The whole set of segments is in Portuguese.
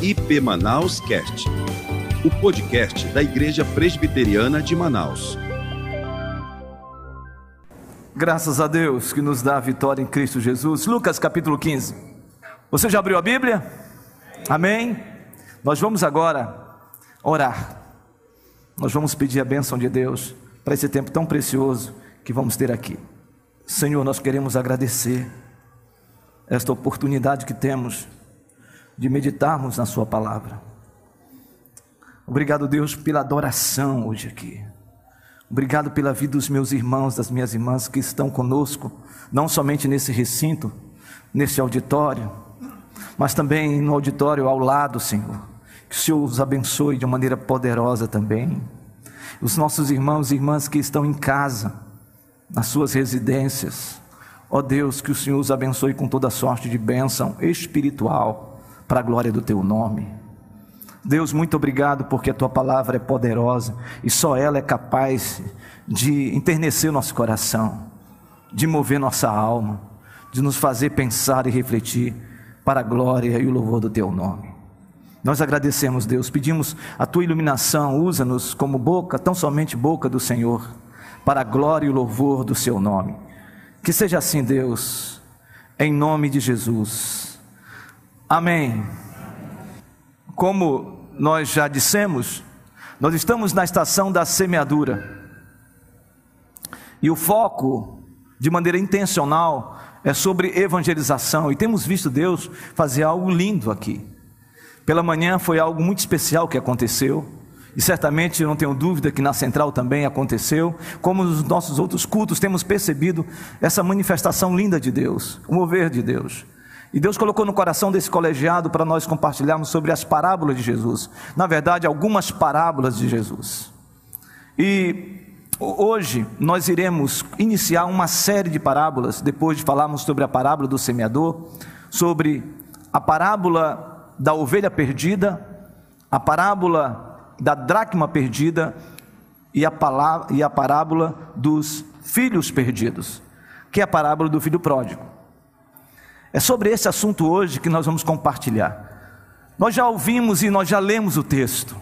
IP Manaus Cast, o podcast da Igreja Presbiteriana de Manaus. Graças a Deus que nos dá a vitória em Cristo Jesus. Lucas capítulo 15. Você já abriu a Bíblia? Amém? Nós vamos agora orar. Nós vamos pedir a bênção de Deus para esse tempo tão precioso que vamos ter aqui. Senhor, nós queremos agradecer esta oportunidade que temos de meditarmos na Sua palavra. Obrigado, Deus, pela adoração hoje aqui. Obrigado pela vida dos meus irmãos, das minhas irmãs que estão conosco, não somente nesse recinto, nesse auditório, mas também no auditório ao lado, Senhor. Que o Senhor os abençoe de maneira poderosa também. Os nossos irmãos e irmãs que estão em casa, nas suas residências. Ó Deus, que o Senhor os abençoe com toda sorte de bênção espiritual, para a glória do teu nome. Deus, muito obrigado porque a tua palavra é poderosa e só ela é capaz de enternecer nosso coração, de mover nossa alma, de nos fazer pensar e refletir para a glória e o louvor do teu nome. Nós agradecemos, Deus, pedimos a tua iluminação, usa-nos como boca, tão somente boca do Senhor, para a glória e o louvor do seu nome. Que seja assim, Deus, em nome de Jesus. Amém. Como nós já dissemos, nós estamos na estação da semeadura. E o foco, de maneira intencional, é sobre evangelização. E temos visto Deus fazer algo lindo aqui. Pela manhã foi algo muito especial que aconteceu. E certamente eu não tenho dúvida que na central também aconteceu. Como nos nossos outros cultos temos percebido essa manifestação linda de Deus, o mover de Deus. E Deus colocou no coração desse colegiado para nós compartilharmos sobre as parábolas de Jesus. Na verdade, algumas parábolas de Jesus. E hoje nós iremos iniciar uma série de parábolas, depois de falarmos sobre a parábola do semeador, sobre a parábola da ovelha perdida, a parábola da dracma perdida e a, palavra, e a parábola dos filhos perdidos, que é a parábola do filho pródigo. É sobre esse assunto hoje que nós vamos compartilhar. Nós já ouvimos e nós já lemos o texto.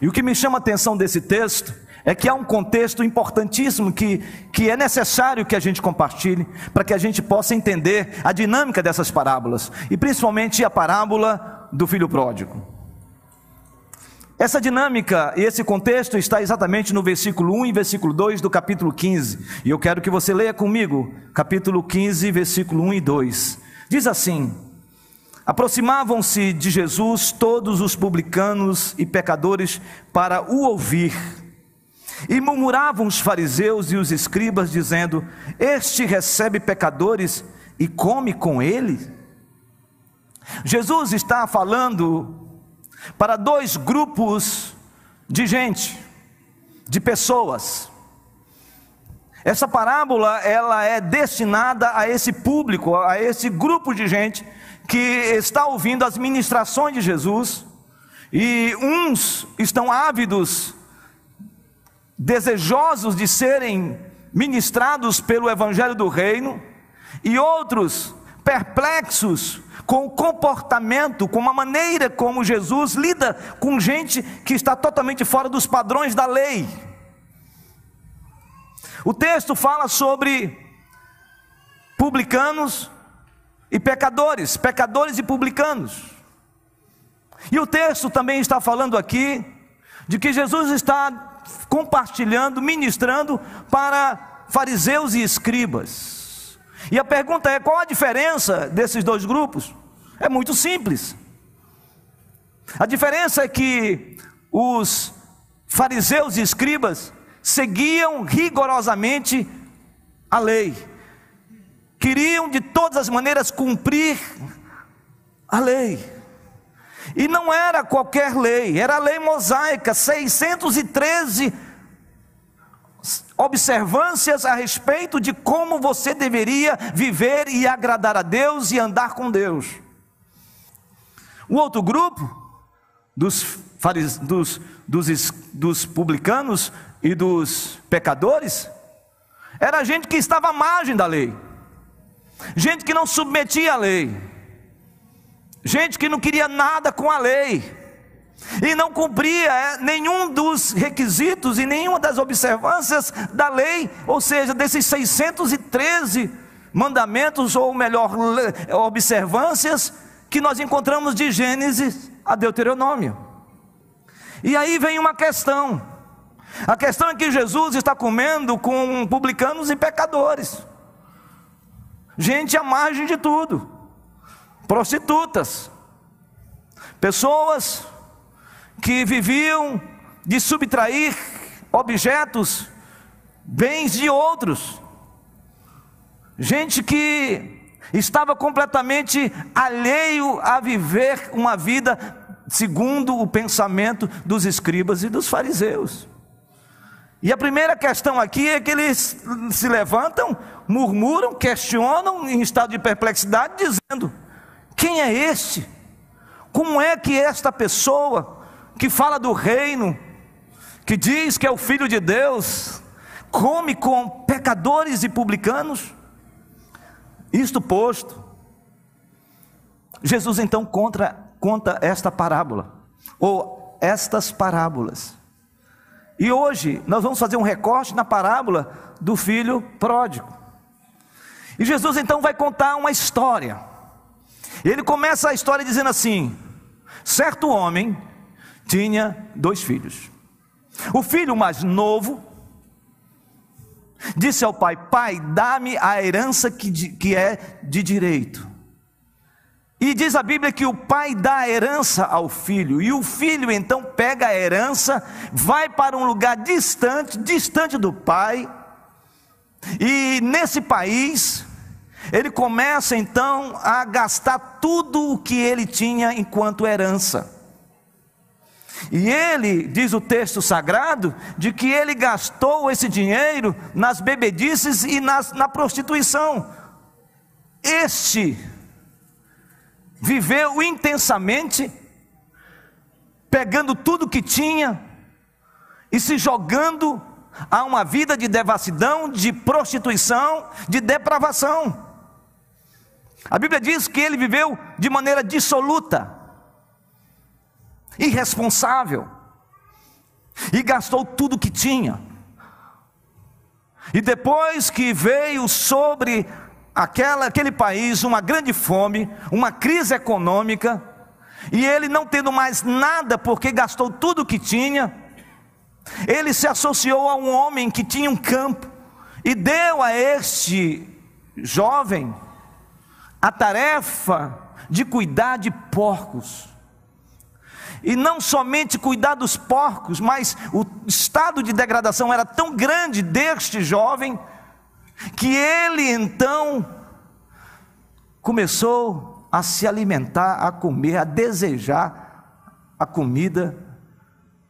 E o que me chama a atenção desse texto é que há um contexto importantíssimo que, que é necessário que a gente compartilhe para que a gente possa entender a dinâmica dessas parábolas e principalmente a parábola do filho pródigo. Essa dinâmica e esse contexto está exatamente no versículo 1 e versículo 2 do capítulo 15. E eu quero que você leia comigo, capítulo 15, versículo 1 e 2. Diz assim: Aproximavam-se de Jesus todos os publicanos e pecadores para o ouvir. E murmuravam os fariseus e os escribas, dizendo: Este recebe pecadores e come com ele. Jesus está falando para dois grupos de gente, de pessoas. Essa parábola ela é destinada a esse público, a esse grupo de gente que está ouvindo as ministrações de Jesus e uns estão ávidos, desejosos de serem ministrados pelo evangelho do reino e outros perplexos com o comportamento, com a maneira como Jesus lida com gente que está totalmente fora dos padrões da lei. O texto fala sobre publicanos e pecadores, pecadores e publicanos. E o texto também está falando aqui de que Jesus está compartilhando, ministrando para fariseus e escribas. E a pergunta é: qual a diferença desses dois grupos? É muito simples. A diferença é que os fariseus e escribas seguiam rigorosamente a lei, queriam de todas as maneiras cumprir a lei. E não era qualquer lei, era a lei mosaica, 613 observâncias a respeito de como você deveria viver e agradar a Deus e andar com Deus. O outro grupo, dos, dos, dos, dos publicanos e dos pecadores, era gente que estava à margem da lei, gente que não submetia à lei, gente que não queria nada com a lei e não cumpria é, nenhum dos requisitos e nenhuma das observâncias da lei, ou seja, desses 613 mandamentos, ou melhor, observâncias, que nós encontramos de Gênesis a Deuteronômio. E aí vem uma questão: a questão é que Jesus está comendo com publicanos e pecadores, gente à margem de tudo, prostitutas, pessoas que viviam de subtrair objetos, bens de outros. Gente que estava completamente alheio a viver uma vida segundo o pensamento dos escribas e dos fariseus. E a primeira questão aqui é que eles se levantam, murmuram, questionam em estado de perplexidade, dizendo: quem é este? Como é que esta pessoa que fala do reino, que diz que é o filho de Deus, come com pecadores e publicanos? Isto posto, Jesus então conta, conta esta parábola, ou estas parábolas. E hoje nós vamos fazer um recorte na parábola do filho pródigo. E Jesus então vai contar uma história. Ele começa a história dizendo assim: certo homem tinha dois filhos. O filho mais novo disse ao pai: Pai, dá-me a herança que, que é de direito. E diz a Bíblia que o pai dá a herança ao filho, e o filho então pega a herança, vai para um lugar distante, distante do pai, e nesse país, ele começa então a gastar tudo o que ele tinha enquanto herança. E ele, diz o texto sagrado, de que ele gastou esse dinheiro nas bebedices e nas, na prostituição. Este viveu intensamente, pegando tudo que tinha e se jogando a uma vida de devassidão, de prostituição, de depravação. A Bíblia diz que ele viveu de maneira dissoluta irresponsável, e gastou tudo que tinha. E depois que veio sobre aquela, aquele país uma grande fome, uma crise econômica, e ele não tendo mais nada porque gastou tudo que tinha, ele se associou a um homem que tinha um campo e deu a este jovem a tarefa de cuidar de porcos. E não somente cuidar dos porcos, mas o estado de degradação era tão grande deste jovem, que ele então começou a se alimentar, a comer, a desejar a comida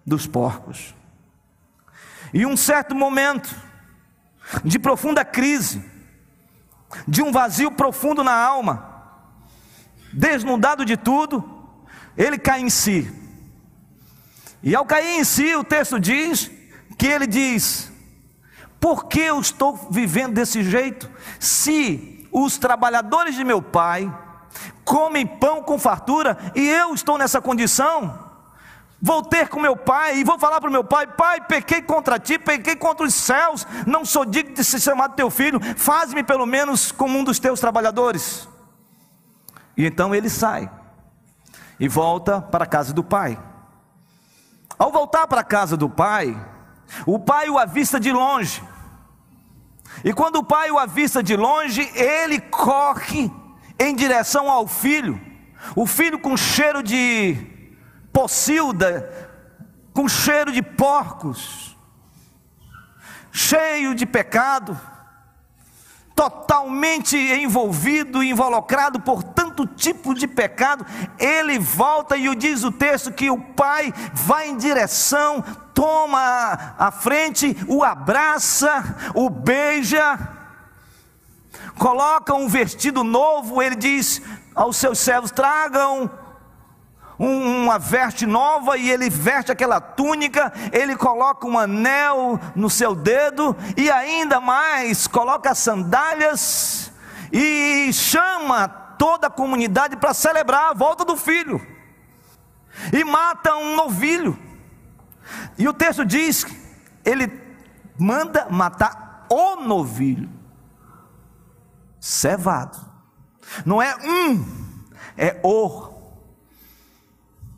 dos porcos. E um certo momento de profunda crise, de um vazio profundo na alma, desnudado de tudo, ele cai em si. E ao cair em si, o texto diz que ele diz: Por que eu estou vivendo desse jeito? Se os trabalhadores de meu pai comem pão com fartura e eu estou nessa condição, vou ter com meu pai e vou falar para o meu pai: Pai, pequei contra ti, pequei contra os céus, não sou digno de ser chamado teu filho, faz-me pelo menos como um dos teus trabalhadores. E então ele sai e volta para a casa do pai. Ao voltar para a casa do pai, o pai o avista de longe. E quando o pai o avista de longe, ele corre em direção ao filho. O filho com cheiro de pocilda, com cheiro de porcos, cheio de pecado totalmente envolvido, involucrado por tanto tipo de pecado, ele volta e o diz o texto que o pai vai em direção, toma a frente, o abraça, o beija, coloca um vestido novo, ele diz aos seus servos: tragam uma veste nova e ele veste aquela túnica, ele coloca um anel no seu dedo e ainda mais coloca sandálias e chama toda a comunidade para celebrar a volta do filho. E mata um novilho. E o texto diz: ele manda matar o novilho, cevado. Não é um, é o.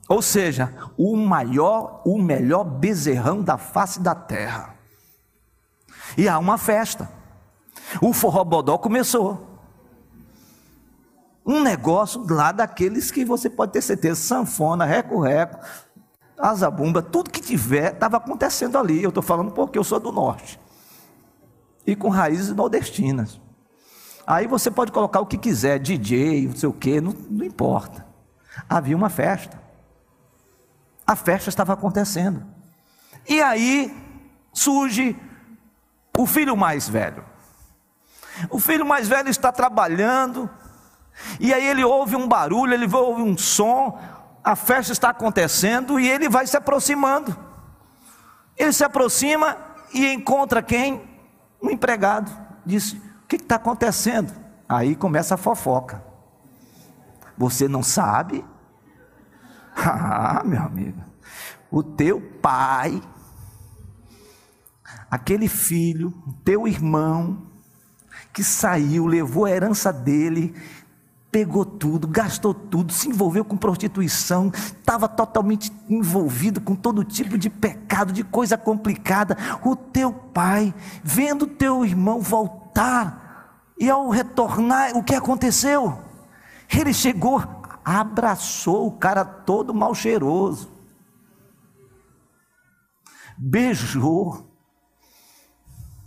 Ou seja, o maior, o melhor bezerrão da face da terra. E há uma festa. O forrobodó começou. Um negócio lá daqueles que você pode ter certeza, sanfona, reco-reco, azabumba, tudo que tiver estava acontecendo ali. Eu estou falando porque eu sou do norte. E com raízes nordestinas. Aí você pode colocar o que quiser, DJ, não sei o quê, não, não importa. Havia uma festa. A festa estava acontecendo. E aí surge o filho mais velho. O filho mais velho está trabalhando, e aí ele ouve um barulho, ele ouve um som, a festa está acontecendo e ele vai se aproximando. Ele se aproxima e encontra quem? Um empregado. Diz: O que está acontecendo? Aí começa a fofoca. Você não sabe? Ah, meu amigo, o teu pai, aquele filho, o teu irmão, que saiu, levou a herança dele, pegou tudo, gastou tudo, se envolveu com prostituição, estava totalmente envolvido com todo tipo de pecado, de coisa complicada. O teu pai, vendo teu irmão voltar, e ao retornar, o que aconteceu? Ele chegou, abraçou o cara todo mal cheiroso, beijou,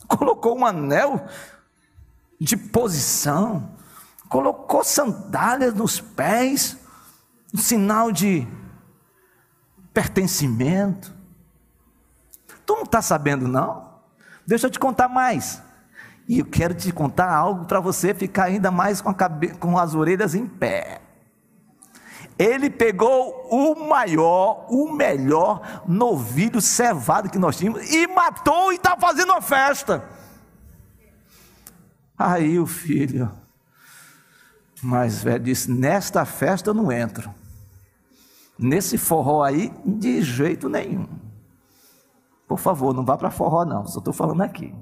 colocou um anel de posição, colocou sandálias nos pés, um sinal de pertencimento. Tu não está sabendo, não? Deixa eu te contar mais. E eu quero te contar algo para você ficar ainda mais com, cabe... com as orelhas em pé. Ele pegou o maior, o melhor novilho cevado que nós tínhamos e matou e está fazendo uma festa. Aí o filho, mais velho disse: Nesta festa eu não entro. Nesse forró aí, de jeito nenhum. Por favor, não vá para forró, não, só estou falando aqui.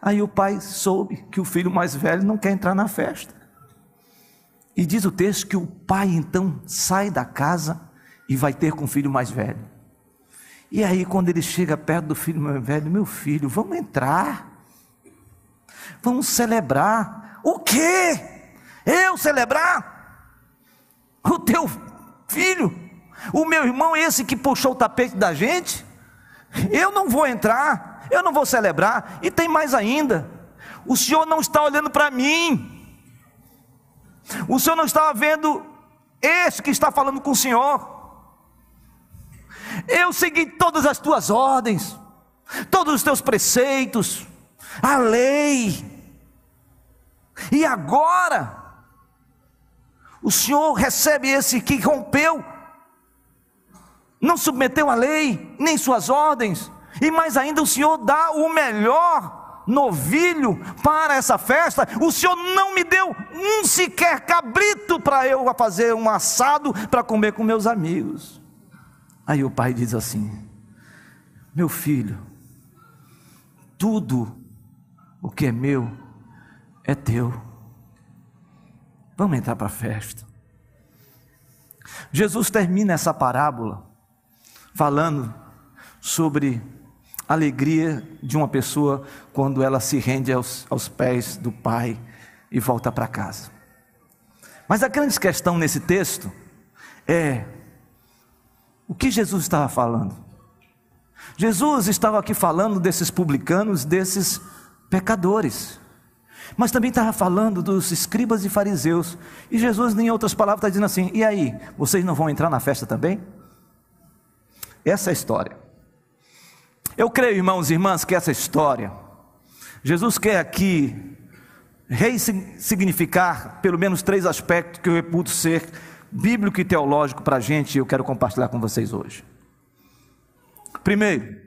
Aí o pai soube que o filho mais velho não quer entrar na festa. E diz o texto que o pai então sai da casa e vai ter com o filho mais velho. E aí, quando ele chega perto do filho mais velho, meu filho, vamos entrar. Vamos celebrar. O quê? Eu celebrar o teu filho, o meu irmão, esse que puxou o tapete da gente, eu não vou entrar, eu não vou celebrar, e tem mais ainda, o Senhor não está olhando para mim, o Senhor não está vendo esse que está falando com o Senhor. Eu segui todas as tuas ordens, todos os teus preceitos, a lei, e agora, o Senhor recebe esse que rompeu, não submeteu a lei, nem suas ordens, e mais ainda o Senhor dá o melhor novilho para essa festa. O Senhor não me deu um sequer cabrito para eu fazer um assado para comer com meus amigos. Aí o pai diz assim: Meu filho, tudo o que é meu é teu. Vamos entrar para a festa. Jesus termina essa parábola falando sobre alegria de uma pessoa quando ela se rende aos, aos pés do Pai e volta para casa. Mas a grande questão nesse texto é o que Jesus estava falando. Jesus estava aqui falando desses publicanos, desses pecadores mas também estava falando dos escribas e fariseus. E Jesus, em outras palavras, está dizendo assim: e aí, vocês não vão entrar na festa também? Essa é a história. Eu creio, irmãos e irmãs, que essa história, Jesus quer aqui ressignificar pelo menos três aspectos que eu reputo ser bíblico e teológico para a gente e eu quero compartilhar com vocês hoje. Primeiro,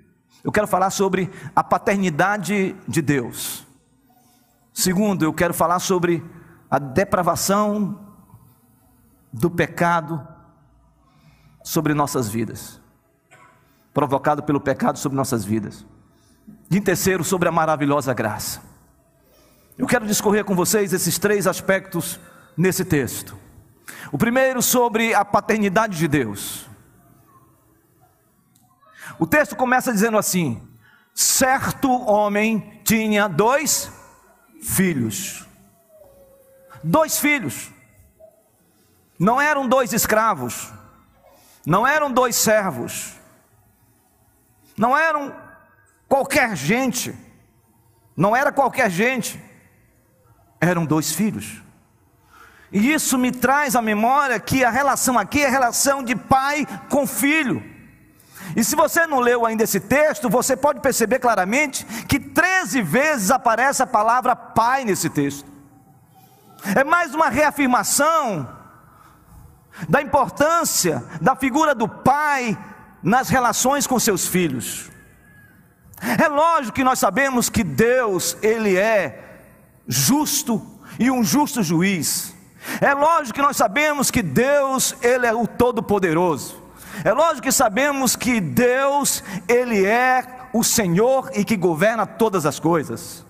eu quero falar sobre a paternidade de Deus. Segundo, eu quero falar sobre a depravação do pecado sobre nossas vidas, provocado pelo pecado sobre nossas vidas. E em terceiro, sobre a maravilhosa graça. Eu quero discorrer com vocês esses três aspectos nesse texto. O primeiro sobre a paternidade de Deus. O texto começa dizendo assim: certo homem tinha dois filhos. Dois filhos. Não eram dois escravos, não eram dois servos, não eram qualquer gente, não era qualquer gente, eram dois filhos. E isso me traz à memória que a relação aqui é relação de pai com filho. E se você não leu ainda esse texto, você pode perceber claramente que 13 vezes aparece a palavra pai nesse texto. É mais uma reafirmação da importância da figura do pai nas relações com seus filhos. É lógico que nós sabemos que Deus, ele é justo e um justo juiz. É lógico que nós sabemos que Deus, ele é o todo poderoso. É lógico que sabemos que Deus, ele é o Senhor e que governa todas as coisas.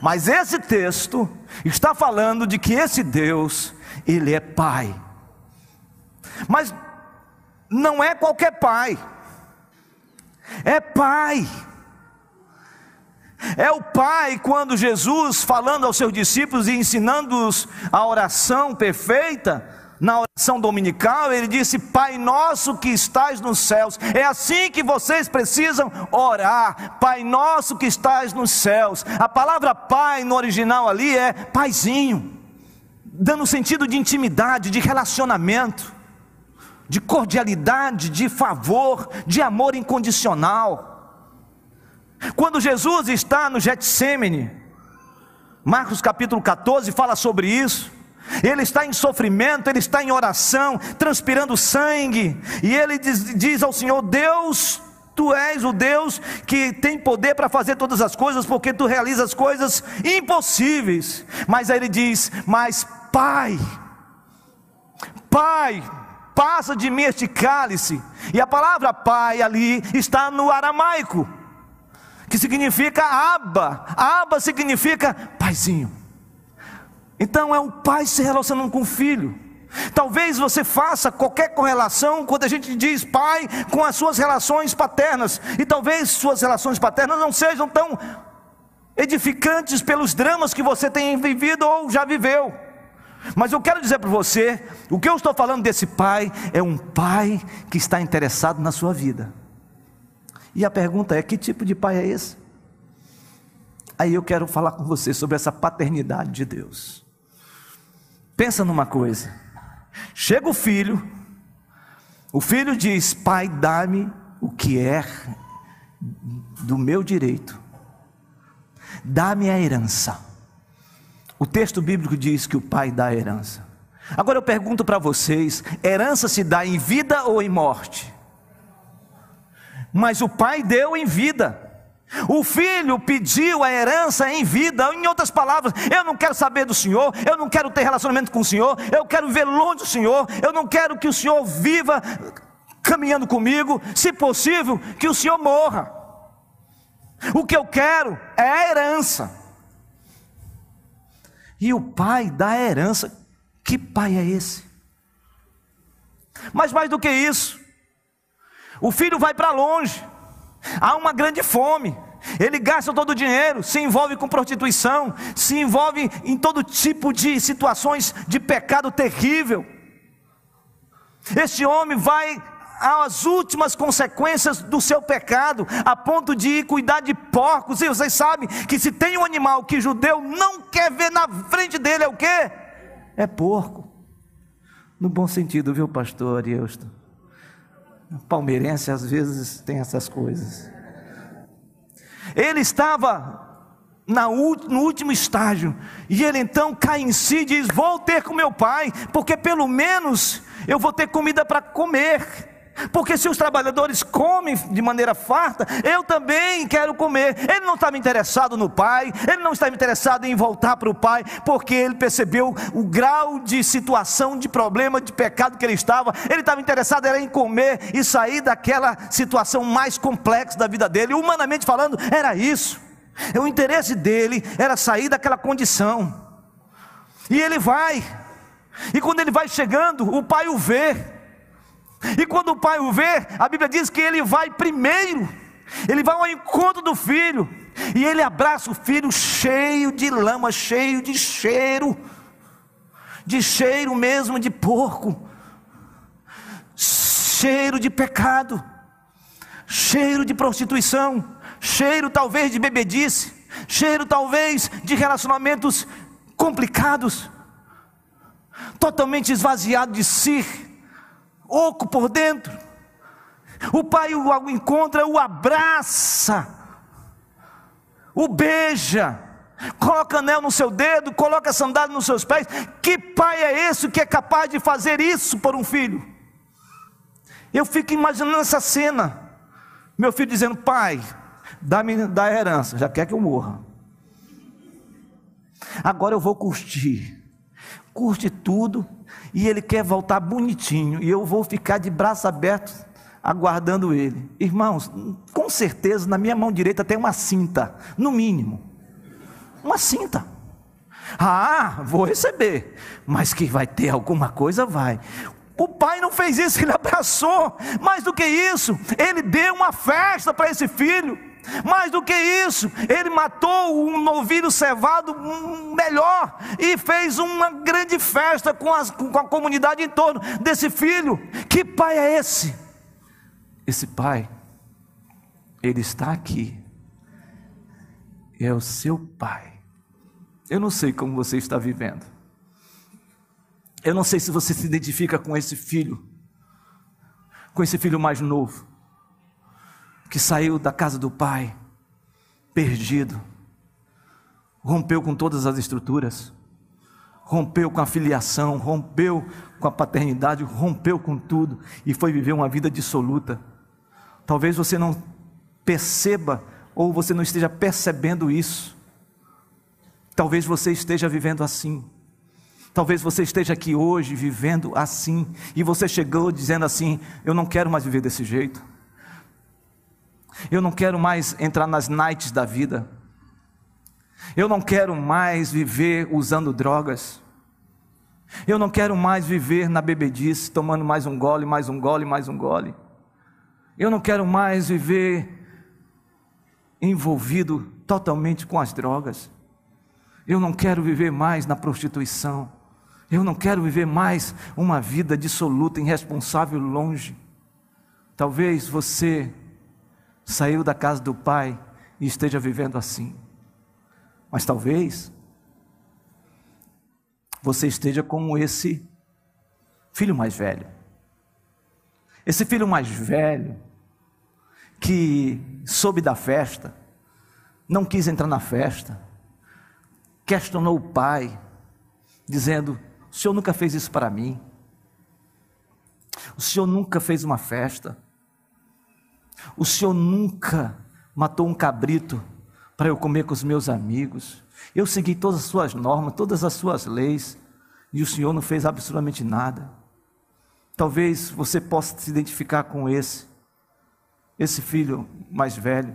Mas esse texto está falando de que esse Deus, ele é pai. Mas não é qualquer pai. É pai. É o pai quando Jesus, falando aos seus discípulos e ensinando-os a oração perfeita, na oração dominical, ele disse: Pai nosso que estás nos céus. É assim que vocês precisam orar. Pai nosso que estás nos céus. A palavra pai no original ali é paizinho, dando sentido de intimidade, de relacionamento, de cordialidade, de favor, de amor incondicional. Quando Jesus está no Getsemane, Marcos capítulo 14 fala sobre isso. Ele está em sofrimento, ele está em oração, transpirando sangue, e ele diz, diz ao Senhor: Deus, Tu és o Deus que tem poder para fazer todas as coisas, porque tu realizas coisas impossíveis. Mas aí ele diz: Mas Pai, Pai, passa de mim este cálice. E a palavra Pai ali está no aramaico, que significa Aba. Aba significa paizinho. Então é um pai se relacionando com o filho. Talvez você faça qualquer correlação quando a gente diz pai com as suas relações paternas, e talvez suas relações paternas não sejam tão edificantes pelos dramas que você tem vivido ou já viveu. Mas eu quero dizer para você, o que eu estou falando desse pai é um pai que está interessado na sua vida. E a pergunta é: que tipo de pai é esse? Aí eu quero falar com você sobre essa paternidade de Deus. Pensa numa coisa: chega o filho, o filho diz: Pai, dá-me o que é do meu direito, dá-me a herança. O texto bíblico diz que o pai dá a herança. Agora eu pergunto para vocês: herança se dá em vida ou em morte? Mas o pai deu em vida. O filho pediu a herança em vida, em outras palavras, eu não quero saber do Senhor, eu não quero ter relacionamento com o Senhor, eu quero ver longe do Senhor, eu não quero que o Senhor viva caminhando comigo, se possível, que o Senhor morra. O que eu quero é a herança. E o pai dá herança, que pai é esse? Mas mais do que isso, o filho vai para longe, há uma grande fome, ele gasta todo o dinheiro, se envolve com prostituição, se envolve em todo tipo de situações de pecado terrível. Este homem vai às últimas consequências do seu pecado, a ponto de ir cuidar de porcos. E vocês sabem que se tem um animal que judeu não quer ver na frente dele, é o quê? É porco. No bom sentido, viu, pastor Eusto? Palmeirense às vezes tem essas coisas. Ele estava no último estágio, e ele então cai em si e diz: Vou ter com meu pai, porque pelo menos eu vou ter comida para comer. Porque se os trabalhadores comem de maneira farta, eu também quero comer. Ele não estava interessado no pai, ele não estava interessado em voltar para o pai, porque ele percebeu o grau de situação, de problema, de pecado que ele estava. Ele estava interessado era em comer e sair daquela situação mais complexa da vida dele. Humanamente falando, era isso. O interesse dele era sair daquela condição. E ele vai. E quando ele vai chegando, o pai o vê. E quando o pai o vê, a Bíblia diz que ele vai primeiro, ele vai ao encontro do filho, e ele abraça o filho cheio de lama, cheio de cheiro, de cheiro mesmo de porco, cheiro de pecado, cheiro de prostituição, cheiro talvez de bebedice, cheiro talvez de relacionamentos complicados, totalmente esvaziado de si, oco por dentro. O pai o encontra, o abraça, o beija, coloca anel no seu dedo, coloca sandália nos seus pés. Que pai é esse que é capaz de fazer isso por um filho? Eu fico imaginando essa cena. Meu filho dizendo: Pai, dá-me da herança, já quer que eu morra. Agora eu vou curtir. Curte tudo, e ele quer voltar bonitinho, e eu vou ficar de braço aberto aguardando ele. Irmãos, com certeza na minha mão direita tem uma cinta, no mínimo. Uma cinta. Ah, vou receber, mas que vai ter alguma coisa, vai. O pai não fez isso, ele abraçou. Mais do que isso, ele deu uma festa para esse filho. Mais do que isso, ele matou um novilho cevado melhor e fez uma grande festa com, as, com a comunidade em torno desse filho. Que pai é esse? Esse pai, ele está aqui. É o seu pai. Eu não sei como você está vivendo. Eu não sei se você se identifica com esse filho, com esse filho mais novo que saiu da casa do pai, perdido, rompeu com todas as estruturas, rompeu com a filiação, rompeu com a paternidade, rompeu com tudo e foi viver uma vida dissoluta. Talvez você não perceba ou você não esteja percebendo isso. Talvez você esteja vivendo assim. Talvez você esteja aqui hoje vivendo assim e você chegou dizendo assim: Eu não quero mais viver desse jeito. Eu não quero mais entrar nas nights da vida. Eu não quero mais viver usando drogas. Eu não quero mais viver na bebedice, tomando mais um gole, mais um gole, mais um gole. Eu não quero mais viver envolvido totalmente com as drogas. Eu não quero viver mais na prostituição. Eu não quero viver mais uma vida dissoluta, irresponsável, longe. Talvez você saiu da casa do pai e esteja vivendo assim. Mas talvez você esteja como esse filho mais velho. Esse filho mais velho que soube da festa, não quis entrar na festa, questionou o pai, dizendo: O senhor nunca fez isso para mim. O senhor nunca fez uma festa. O Senhor nunca matou um cabrito para eu comer com os meus amigos. Eu segui todas as suas normas, todas as suas leis, e o Senhor não fez absolutamente nada. Talvez você possa se identificar com esse, esse filho mais velho.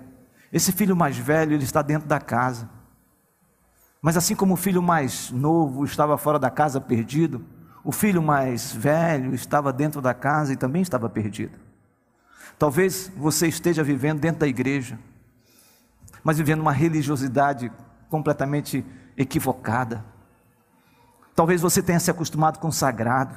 Esse filho mais velho, ele está dentro da casa. Mas assim como o filho mais novo estava fora da casa perdido, o filho mais velho estava dentro da casa e também estava perdido. Talvez você esteja vivendo dentro da igreja, mas vivendo uma religiosidade completamente equivocada. Talvez você tenha se acostumado com o sagrado.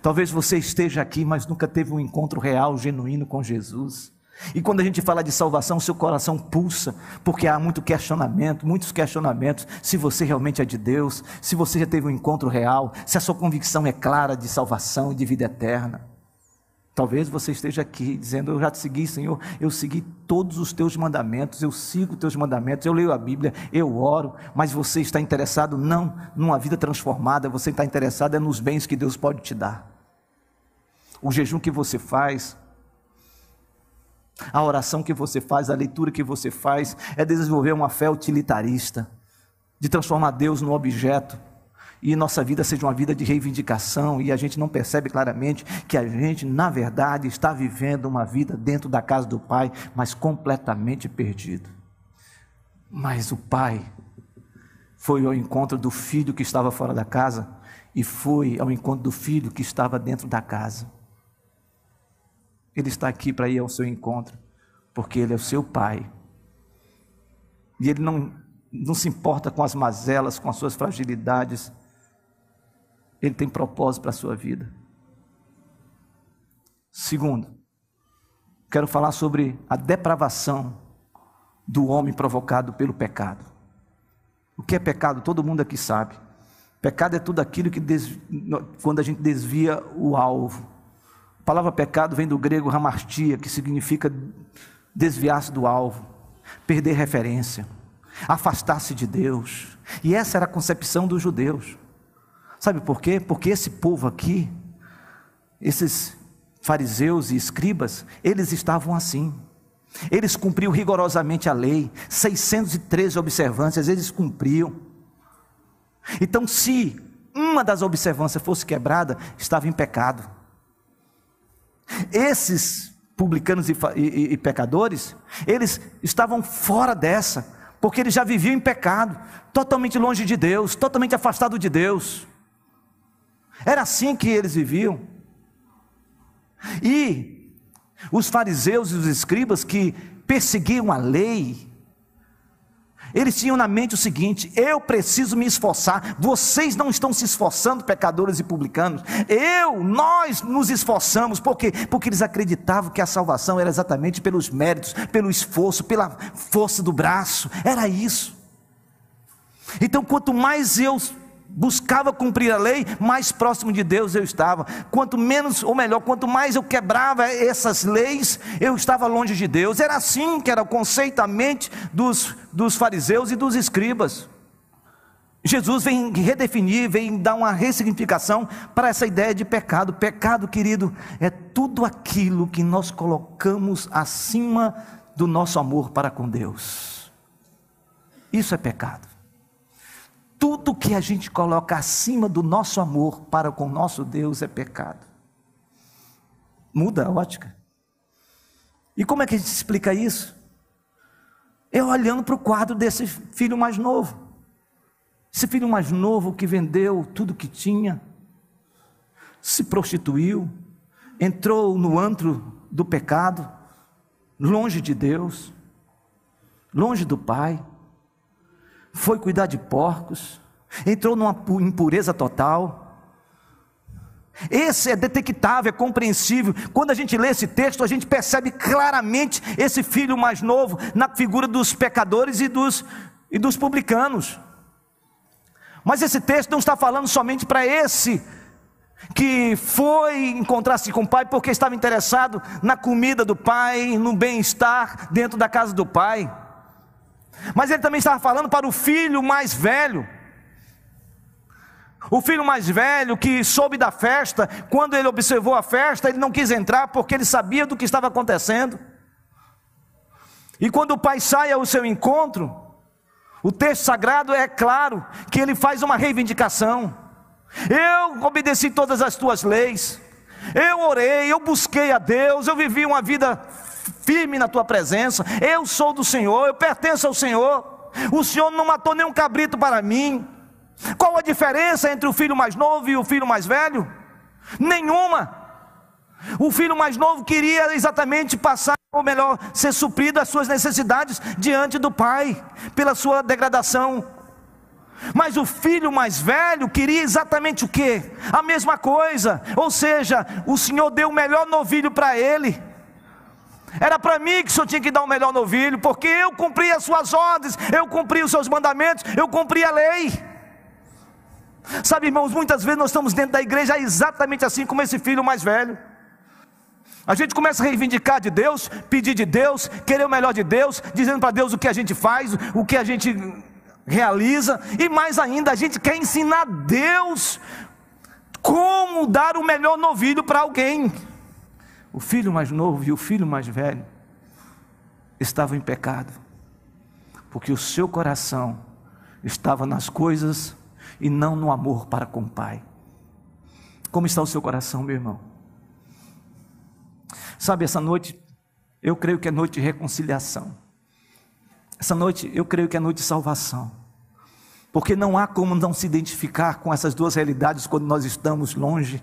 Talvez você esteja aqui, mas nunca teve um encontro real, genuíno com Jesus. E quando a gente fala de salvação, seu coração pulsa, porque há muito questionamento, muitos questionamentos, se você realmente é de Deus, se você já teve um encontro real, se a sua convicção é clara de salvação e de vida eterna. Talvez você esteja aqui dizendo: Eu já te segui, Senhor, eu segui todos os teus mandamentos, eu sigo os teus mandamentos, eu leio a Bíblia, eu oro, mas você está interessado não numa vida transformada, você está interessado é nos bens que Deus pode te dar. o jejum que você faz, a oração que você faz, a leitura que você faz, é desenvolver uma fé utilitarista, de transformar Deus no objeto e nossa vida seja uma vida de reivindicação e a gente não percebe claramente que a gente, na verdade, está vivendo uma vida dentro da casa do Pai, mas completamente perdido. Mas o Pai foi ao encontro do filho que estava fora da casa e foi ao encontro do filho que estava dentro da casa. Ele está aqui para ir ao seu encontro, porque Ele é o seu Pai. E Ele não, não se importa com as mazelas, com as suas fragilidades. Ele tem propósito para a sua vida. Segundo, quero falar sobre a depravação do homem provocado pelo pecado. O que é pecado? Todo mundo aqui sabe. Pecado é tudo aquilo que quando a gente desvia o alvo. A palavra pecado vem do grego ramastia, que significa desviar-se do alvo, perder referência, afastar-se de Deus. E essa era a concepção dos judeus. Sabe por quê? Porque esse povo aqui, esses fariseus e escribas, eles estavam assim. Eles cumpriam rigorosamente a lei, 613 observâncias, eles cumpriam. Então, se uma das observâncias fosse quebrada, estava em pecado. Esses publicanos e, e, e, pecadores, eles estavam fora dessa, porque eles já viviam em pecado, totalmente longe de Deus, totalmente afastado de Deus. Era assim que eles viviam. E os fariseus e os escribas que perseguiam a lei, eles tinham na mente o seguinte: eu preciso me esforçar. Vocês não estão se esforçando, pecadores e publicanos. Eu, nós nos esforçamos. Por quê? Porque eles acreditavam que a salvação era exatamente pelos méritos, pelo esforço, pela força do braço. Era isso. Então, quanto mais eu buscava cumprir a lei, mais próximo de Deus eu estava. Quanto menos, ou melhor, quanto mais eu quebrava essas leis, eu estava longe de Deus. Era assim que era o conceito, a mente dos, dos fariseus e dos escribas. Jesus vem redefinir, vem dar uma ressignificação para essa ideia de pecado. Pecado, querido, é tudo aquilo que nós colocamos acima do nosso amor para com Deus. Isso é pecado tudo que a gente coloca acima do nosso amor para com nosso Deus é pecado. Muda a ótica. E como é que a gente explica isso? É olhando para o quadro desse filho mais novo. Esse filho mais novo que vendeu tudo que tinha, se prostituiu, entrou no antro do pecado, longe de Deus, longe do Pai foi cuidar de porcos, entrou numa impureza total. Esse é detectável, é compreensível. Quando a gente lê esse texto, a gente percebe claramente esse filho mais novo na figura dos pecadores e dos, e dos publicanos. Mas esse texto não está falando somente para esse que foi encontrar-se com o pai porque estava interessado na comida do pai, no bem-estar dentro da casa do pai. Mas ele também estava falando para o filho mais velho. O filho mais velho que soube da festa, quando ele observou a festa, ele não quis entrar porque ele sabia do que estava acontecendo. E quando o pai sai ao seu encontro, o texto sagrado é claro que ele faz uma reivindicação. Eu obedeci todas as tuas leis, eu orei, eu busquei a Deus, eu vivi uma vida firme na tua presença. Eu sou do Senhor, eu pertenço ao Senhor. O Senhor não matou nenhum cabrito para mim. Qual a diferença entre o filho mais novo e o filho mais velho? Nenhuma. O filho mais novo queria exatamente passar, ou melhor, ser suprido as suas necessidades diante do pai, pela sua degradação. Mas o filho mais velho queria exatamente o que? A mesma coisa. Ou seja, o Senhor deu o melhor novilho para ele. Era para mim que o Senhor tinha que dar o melhor novilho, porque eu cumpri as suas ordens, eu cumpri os seus mandamentos, eu cumpri a lei. Sabe, irmãos, muitas vezes nós estamos dentro da igreja exatamente assim como esse filho mais velho. A gente começa a reivindicar de Deus, pedir de Deus, querer o melhor de Deus, dizendo para Deus o que a gente faz, o que a gente realiza, e mais ainda, a gente quer ensinar Deus como dar o melhor novilho para alguém. O filho mais novo e o filho mais velho estavam em pecado, porque o seu coração estava nas coisas e não no amor para com o Pai. Como está o seu coração, meu irmão? Sabe, essa noite, eu creio que é noite de reconciliação. Essa noite, eu creio que é noite de salvação. Porque não há como não se identificar com essas duas realidades quando nós estamos longe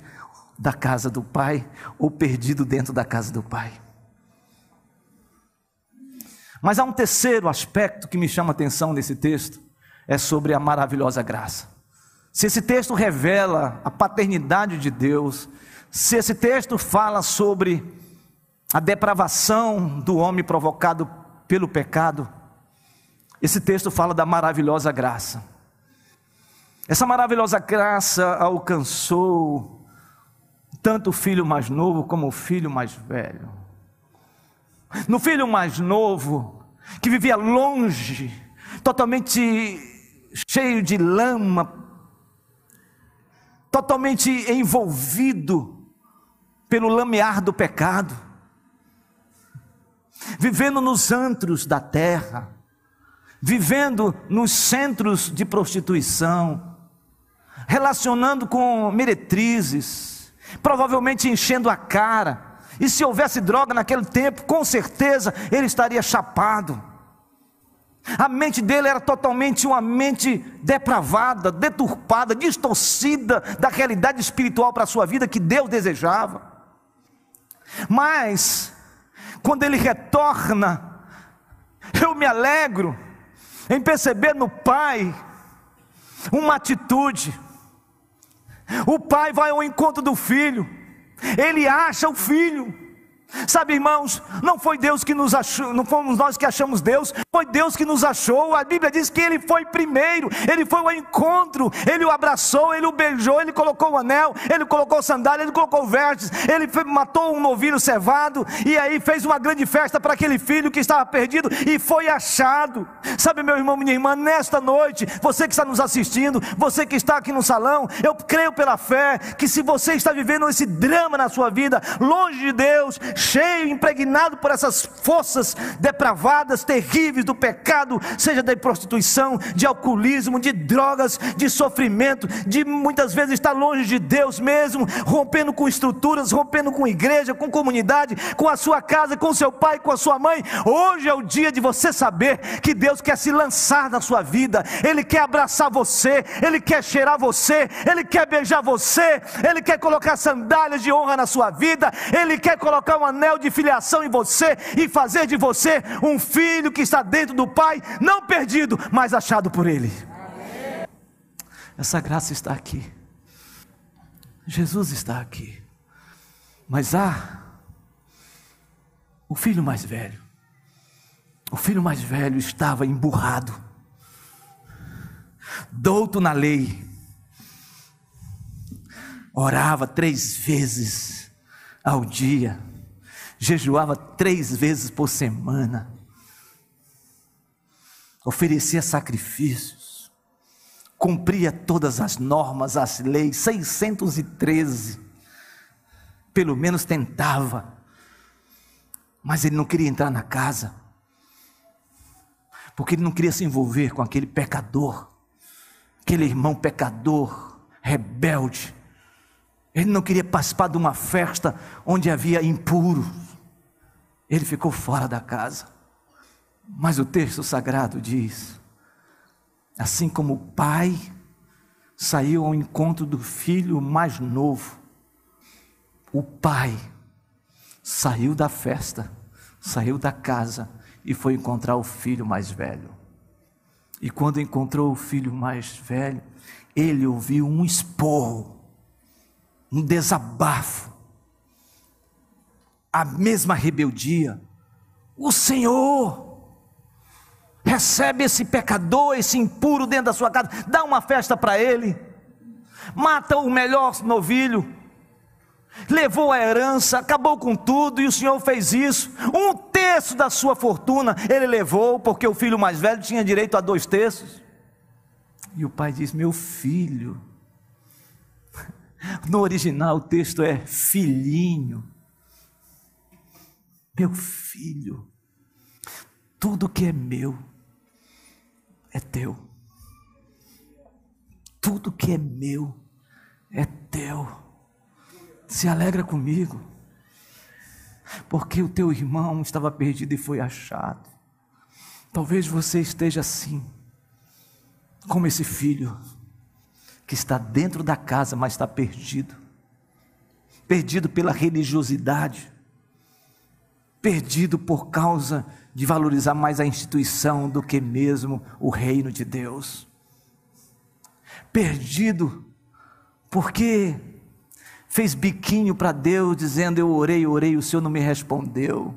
da casa do Pai ou perdido dentro da casa do Pai. Mas há um terceiro aspecto que me chama a atenção nesse texto, é sobre a maravilhosa graça. Se esse texto revela a paternidade de Deus, se esse texto fala sobre a depravação do homem provocado pelo pecado, esse texto fala da maravilhosa graça. Essa maravilhosa graça alcançou tanto o filho mais novo como o filho mais velho. No filho mais novo, que vivia longe, totalmente cheio de lama, totalmente envolvido pelo lamear do pecado, vivendo nos antros da terra, vivendo nos centros de prostituição, relacionando com meretrizes, provavelmente enchendo a cara. E se houvesse droga naquele tempo, com certeza ele estaria chapado. A mente dele era totalmente uma mente depravada, deturpada, distorcida da realidade espiritual para a sua vida que Deus desejava. Mas, quando ele retorna, eu me alegro em perceber no Pai uma atitude, o pai vai ao encontro do filho, ele acha o filho, Sabe, irmãos, não foi Deus que nos achou, não fomos nós que achamos Deus, foi Deus que nos achou. A Bíblia diz que ele foi primeiro, ele foi ao encontro, ele o abraçou, ele o beijou, ele colocou o anel, ele colocou sandália, ele colocou vestes, ele matou um novilho cevado e aí fez uma grande festa para aquele filho que estava perdido e foi achado. Sabe, meu irmão, minha irmã, nesta noite, você que está nos assistindo, você que está aqui no salão, eu creio pela fé que se você está vivendo esse drama na sua vida, longe de Deus, cheio, impregnado por essas forças depravadas, terríveis do pecado, seja da prostituição, de alcoolismo, de drogas, de sofrimento, de muitas vezes estar longe de Deus mesmo, rompendo com estruturas, rompendo com igreja, com comunidade, com a sua casa, com seu pai, com a sua mãe. Hoje é o dia de você saber que Deus quer se lançar na sua vida, Ele quer abraçar você, Ele quer cheirar você, Ele quer beijar você, Ele quer colocar sandálias de honra na sua vida, Ele quer colocar uma anel de filiação em você e fazer de você um filho que está dentro do Pai, não perdido, mas achado por Ele. Essa graça está aqui. Jesus está aqui. Mas há o filho mais velho. O filho mais velho estava emburrado, douto na lei, orava três vezes ao dia, jejuava três vezes por semana, oferecia sacrifícios, cumpria todas as normas, as leis, 613, pelo menos tentava, mas ele não queria entrar na casa, porque ele não queria se envolver com aquele pecador, aquele irmão pecador, rebelde. Ele não queria participar de uma festa onde havia impuros ele ficou fora da casa. Mas o texto sagrado diz: assim como o pai saiu ao encontro do filho mais novo, o pai saiu da festa, saiu da casa e foi encontrar o filho mais velho. E quando encontrou o filho mais velho, ele ouviu um esporro, um desabafo a mesma rebeldia. O Senhor recebe esse pecador, esse impuro dentro da sua casa, dá uma festa para ele, mata o melhor novilho, levou a herança, acabou com tudo, e o Senhor fez isso. Um terço da sua fortuna ele levou, porque o filho mais velho tinha direito a dois terços. E o pai diz: Meu filho. No original o texto é filhinho. Meu filho, tudo que é meu é teu. Tudo que é meu é teu. Se alegra comigo, porque o teu irmão estava perdido e foi achado. Talvez você esteja assim, como esse filho que está dentro da casa, mas está perdido perdido pela religiosidade, perdido por causa de valorizar mais a instituição do que mesmo o reino de Deus. Perdido porque fez biquinho para Deus dizendo: Eu orei, orei, o Senhor não me respondeu.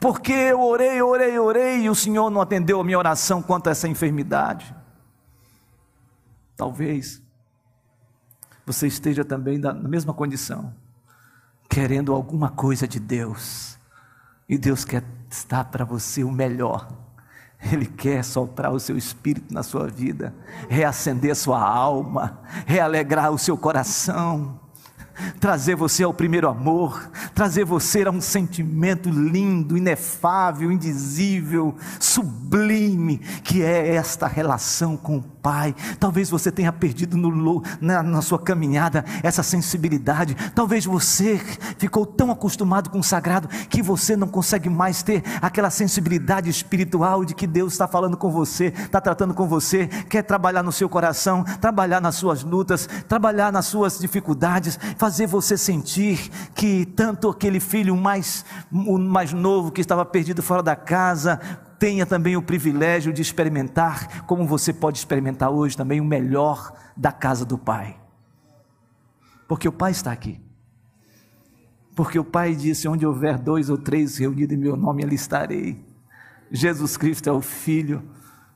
Porque eu orei, orei, orei e o Senhor não atendeu a minha oração quanto a essa enfermidade. Talvez você esteja também na mesma condição, querendo alguma coisa de Deus, e Deus quer estar para você o melhor. Ele quer soprar o seu espírito na sua vida, reacender sua alma, realegrar o seu coração trazer você ao primeiro amor, trazer você a um sentimento lindo, inefável, indizível, sublime, que é esta relação com o Pai. Talvez você tenha perdido no, na, na sua caminhada essa sensibilidade, talvez você ficou tão acostumado com o sagrado que você não consegue mais ter aquela sensibilidade espiritual de que Deus está falando com você, está tratando com você, quer trabalhar no seu coração, trabalhar nas suas lutas, trabalhar nas suas dificuldades fazer você sentir que tanto aquele filho mais, o mais novo que estava perdido fora da casa, tenha também o privilégio de experimentar, como você pode experimentar hoje também, o melhor da casa do Pai. Porque o Pai está aqui. Porque o Pai disse: onde houver dois ou três reunidos em meu nome, ali estarei. Jesus Cristo é o Filho,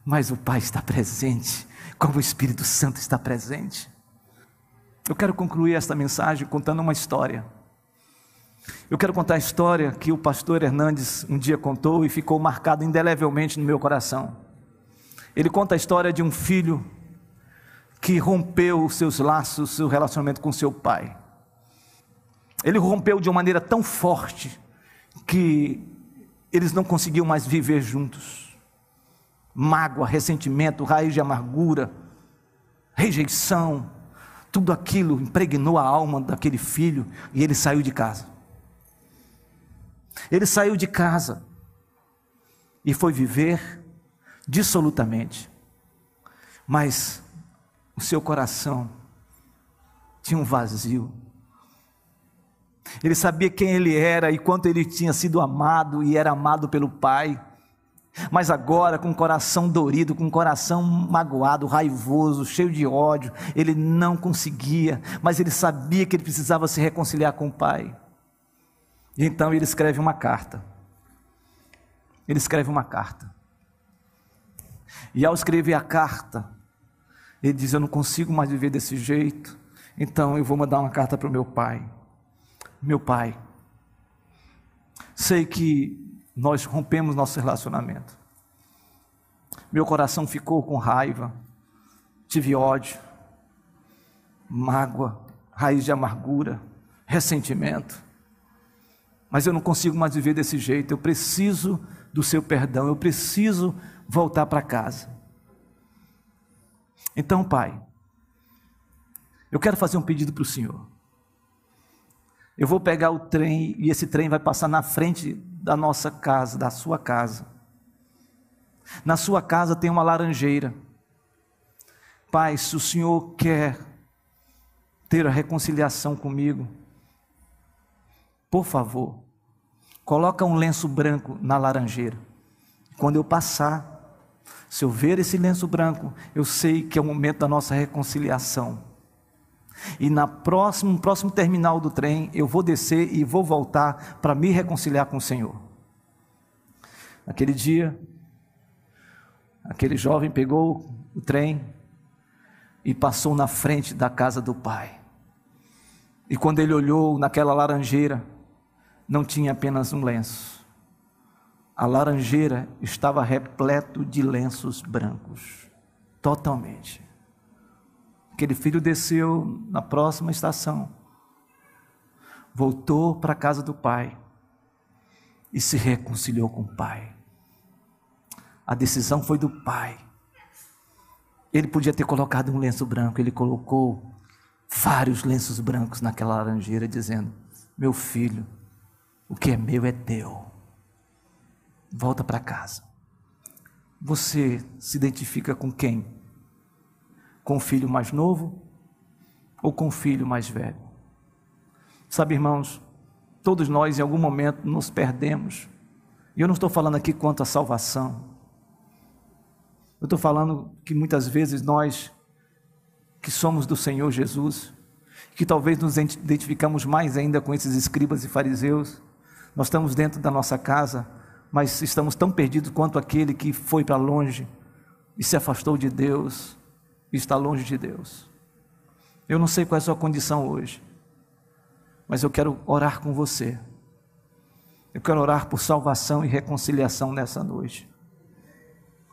mas o Pai está presente, como o Espírito Santo está presente. Eu quero concluir esta mensagem contando uma história. Eu quero contar a história que o pastor Hernandes um dia contou e ficou marcado indelevelmente no meu coração. Ele conta a história de um filho que rompeu os seus laços, seu relacionamento com seu pai. Ele rompeu de uma maneira tão forte que eles não conseguiam mais viver juntos. Mágoa, ressentimento, raiz de amargura, rejeição, tudo aquilo impregnou a alma daquele filho e ele saiu de casa. Ele saiu de casa e foi viver dissolutamente. Mas o seu coração tinha um vazio. Ele sabia quem ele era e quanto ele tinha sido amado e era amado pelo Pai. Mas agora, com o coração dorido, com o coração magoado, raivoso, cheio de ódio, ele não conseguia, mas ele sabia que ele precisava se reconciliar com o pai. E então ele escreve uma carta. Ele escreve uma carta. E ao escrever a carta, ele diz: Eu não consigo mais viver desse jeito, então eu vou mandar uma carta para o meu pai. Meu pai, sei que nós rompemos nosso relacionamento. Meu coração ficou com raiva, tive ódio, mágoa, raiz de amargura, ressentimento. Mas eu não consigo mais viver desse jeito, eu preciso do seu perdão, eu preciso voltar para casa. Então, Pai, eu quero fazer um pedido para o Senhor. Eu vou pegar o trem e esse trem vai passar na frente da nossa casa, da sua casa. Na sua casa tem uma laranjeira. Pai, se o Senhor quer ter a reconciliação comigo, por favor, coloca um lenço branco na laranjeira. Quando eu passar, se eu ver esse lenço branco, eu sei que é o momento da nossa reconciliação. E na próximo, no próximo terminal do trem, eu vou descer e vou voltar para me reconciliar com o Senhor. Naquele dia, aquele jovem pegou o trem e passou na frente da casa do pai. E quando ele olhou naquela laranjeira, não tinha apenas um lenço. A laranjeira estava repleto de lenços brancos, totalmente. Aquele filho desceu na próxima estação, voltou para a casa do pai e se reconciliou com o Pai. A decisão foi do Pai. Ele podia ter colocado um lenço branco, ele colocou vários lenços brancos naquela laranjeira, dizendo: Meu filho, o que é meu é teu. Volta para casa. Você se identifica com quem? Com o filho mais novo ou com o filho mais velho? Sabe, irmãos, todos nós em algum momento nos perdemos. E eu não estou falando aqui quanto à salvação. Eu estou falando que muitas vezes nós, que somos do Senhor Jesus, que talvez nos identificamos mais ainda com esses escribas e fariseus, nós estamos dentro da nossa casa, mas estamos tão perdidos quanto aquele que foi para longe e se afastou de Deus está longe de Deus. Eu não sei qual é a sua condição hoje, mas eu quero orar com você. Eu quero orar por salvação e reconciliação nessa noite.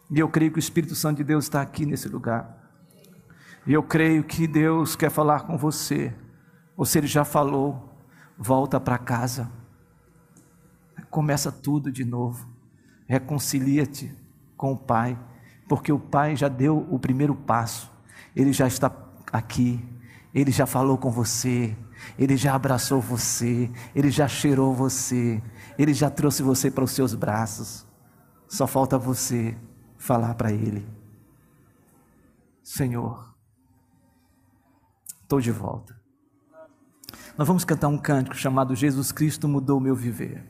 E eu creio que o Espírito Santo de Deus está aqui nesse lugar. E eu creio que Deus quer falar com você. Ou se Ele já falou, volta para casa. Começa tudo de novo. Reconcilia-te com o Pai, porque o Pai já deu o primeiro passo. Ele já está aqui. Ele já falou com você. Ele já abraçou você. Ele já cheirou você. Ele já trouxe você para os seus braços. Só falta você falar para Ele: Senhor, estou de volta. Nós vamos cantar um cântico chamado Jesus Cristo mudou meu viver.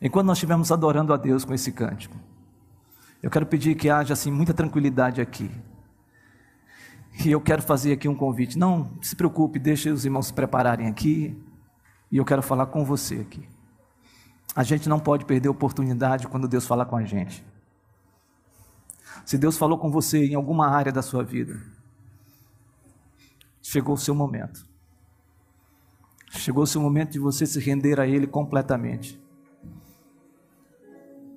Enquanto nós estivermos adorando a Deus com esse cântico, eu quero pedir que haja assim muita tranquilidade aqui. E eu quero fazer aqui um convite. Não se preocupe, deixe os irmãos se prepararem aqui. E eu quero falar com você aqui. A gente não pode perder a oportunidade quando Deus fala com a gente. Se Deus falou com você em alguma área da sua vida, chegou o seu momento. Chegou o seu momento de você se render a Ele completamente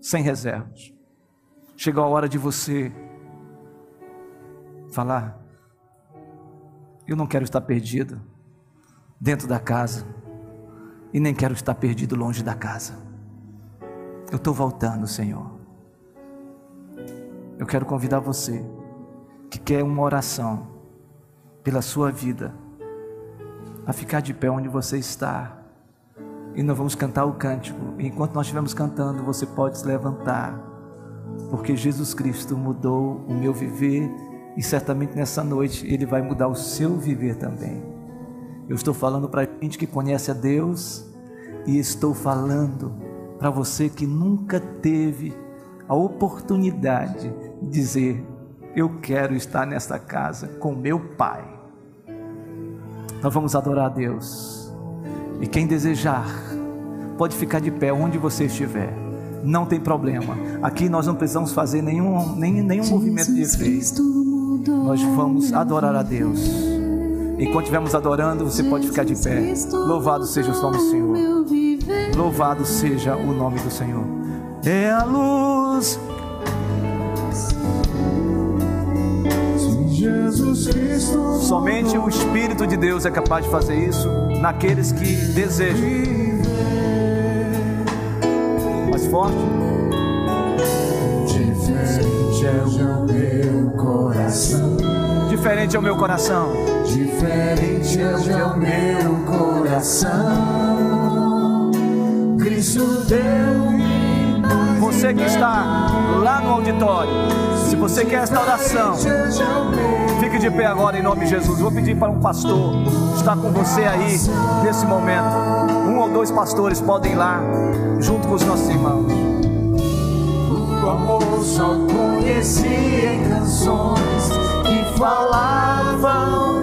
sem reservas. Chegou a hora de você falar: Eu não quero estar perdido dentro da casa, e nem quero estar perdido longe da casa. Eu estou voltando, Senhor. Eu quero convidar você que quer uma oração pela sua vida a ficar de pé onde você está e nós vamos cantar o cântico. Enquanto nós estivermos cantando, você pode se levantar, porque Jesus Cristo mudou o meu viver e certamente nessa noite Ele vai mudar o seu viver também. Eu estou falando para gente que conhece a Deus e estou falando para você que nunca teve a oportunidade de dizer: Eu quero estar nesta casa com meu Pai. Nós vamos adorar a Deus. E quem desejar, pode ficar de pé onde você estiver. Não tem problema. Aqui nós não precisamos fazer nenhum, nem, nenhum movimento de efeito. Nós vamos adorar a Deus. Enquanto estivermos adorando, você pode ficar de pé. Louvado seja o nome do Senhor. Louvado seja o nome do Senhor. É a luz. Somente o Espírito de Deus é capaz de fazer isso naqueles que desejam. Forte. Diferente é o meu coração. Diferente é o meu coração. Diferente é o meu coração. Cristo deu Você que está lá no auditório, se você quer esta oração, fique de pé agora em nome de Jesus. Vou pedir para um pastor estar com você aí nesse momento. Um ou dois pastores podem ir lá junto com os nossos irmãos. O amor só conheci em canções que falavam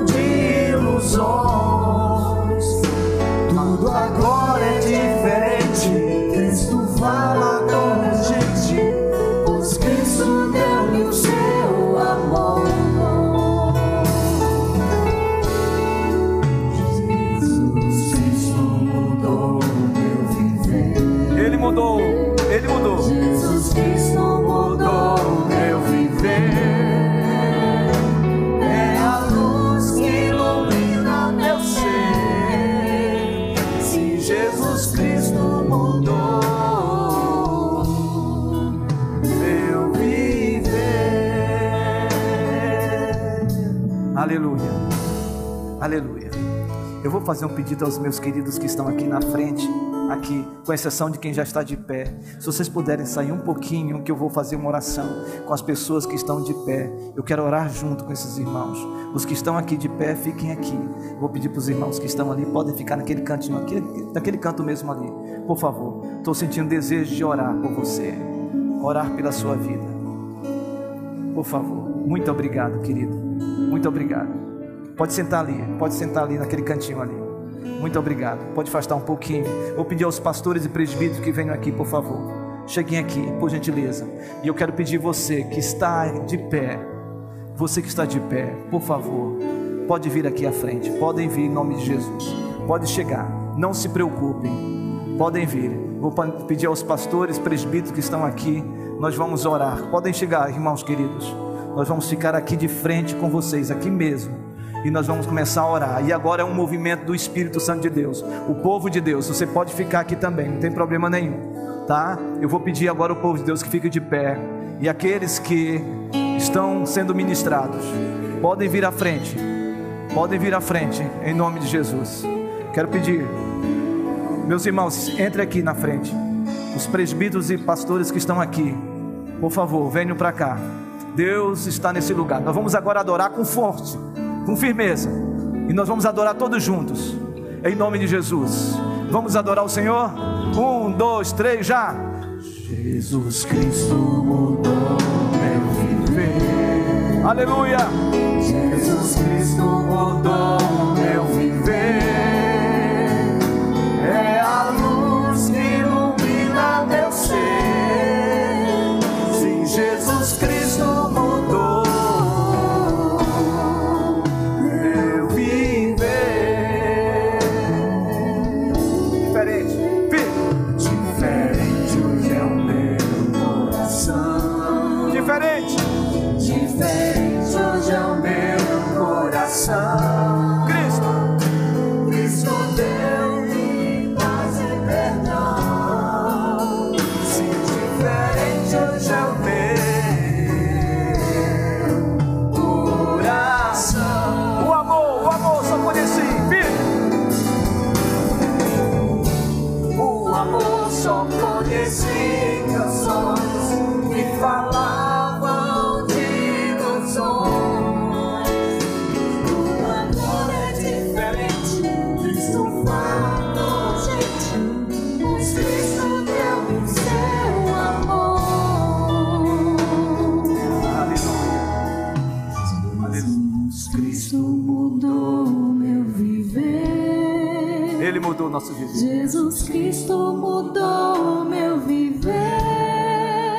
mudou, Ele mudou. Jesus Cristo mudou meu viver. É a luz que ilumina meu ser. Se Jesus Cristo mudou meu viver. Aleluia. Aleluia. Eu vou fazer um pedido aos meus queridos que estão aqui na frente aqui, com exceção de quem já está de pé. Se vocês puderem sair um pouquinho, que eu vou fazer uma oração com as pessoas que estão de pé. Eu quero orar junto com esses irmãos. Os que estão aqui de pé, fiquem aqui. Vou pedir para os irmãos que estão ali, podem ficar naquele cantinho aqui, naquele canto mesmo ali. Por favor. Estou sentindo desejo de orar por você. Orar pela sua vida. Por favor. Muito obrigado, querido. Muito obrigado. Pode sentar ali, pode sentar ali naquele cantinho ali. Muito obrigado. Pode afastar um pouquinho. Vou pedir aos pastores e presbíteros que venham aqui, por favor. Cheguem aqui, por gentileza. E eu quero pedir você que está de pé, você que está de pé, por favor, pode vir aqui à frente. Podem vir em nome de Jesus. Pode chegar. Não se preocupem. Podem vir. Vou pedir aos pastores, presbíteros que estão aqui. Nós vamos orar. Podem chegar, irmãos queridos. Nós vamos ficar aqui de frente com vocês, aqui mesmo e nós vamos começar a orar. E agora é um movimento do Espírito Santo de Deus, o povo de Deus. Você pode ficar aqui também, não tem problema nenhum, tá? Eu vou pedir agora ao povo de Deus que fique de pé e aqueles que estão sendo ministrados podem vir à frente, podem vir à frente, em nome de Jesus. Quero pedir, meus irmãos, entre aqui na frente. Os presbíteros e pastores que estão aqui, por favor, venham para cá. Deus está nesse lugar. Nós vamos agora adorar com força com firmeza. E nós vamos adorar todos juntos, em nome de Jesus. Vamos adorar o Senhor? Um, dois, três, já. Jesus Cristo mudou meu viver. Aleluia. Jesus Cristo mudou meu viver. Nosso viver. Jesus Cristo mudou meu viver.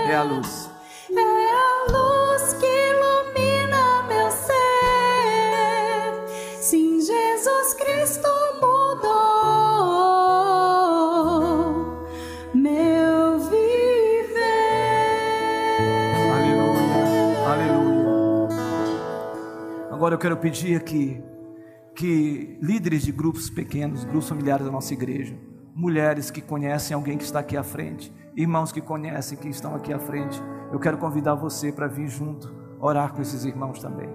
É a luz. É a luz que ilumina meu ser. Sim, Jesus Cristo mudou meu viver. Aleluia. Aleluia. Agora eu quero pedir aqui que líderes de grupos pequenos, grupos familiares da nossa igreja, mulheres que conhecem alguém que está aqui à frente, irmãos que conhecem que estão aqui à frente, eu quero convidar você para vir junto, orar com esses irmãos também.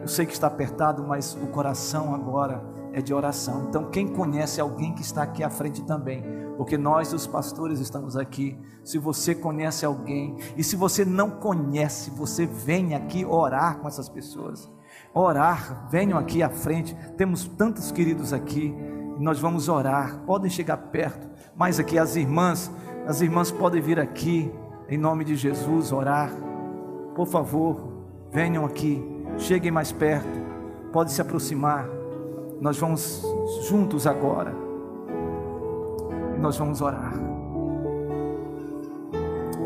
Eu sei que está apertado, mas o coração agora é de oração. Então, quem conhece alguém que está aqui à frente também, porque nós, os pastores, estamos aqui. Se você conhece alguém, e se você não conhece, você vem aqui orar com essas pessoas. Orar, venham aqui à frente. Temos tantos queridos aqui, nós vamos orar. Podem chegar perto, mas aqui as irmãs, as irmãs podem vir aqui, em nome de Jesus, orar. Por favor, venham aqui, cheguem mais perto, pode se aproximar. Nós vamos juntos agora. Nós vamos orar.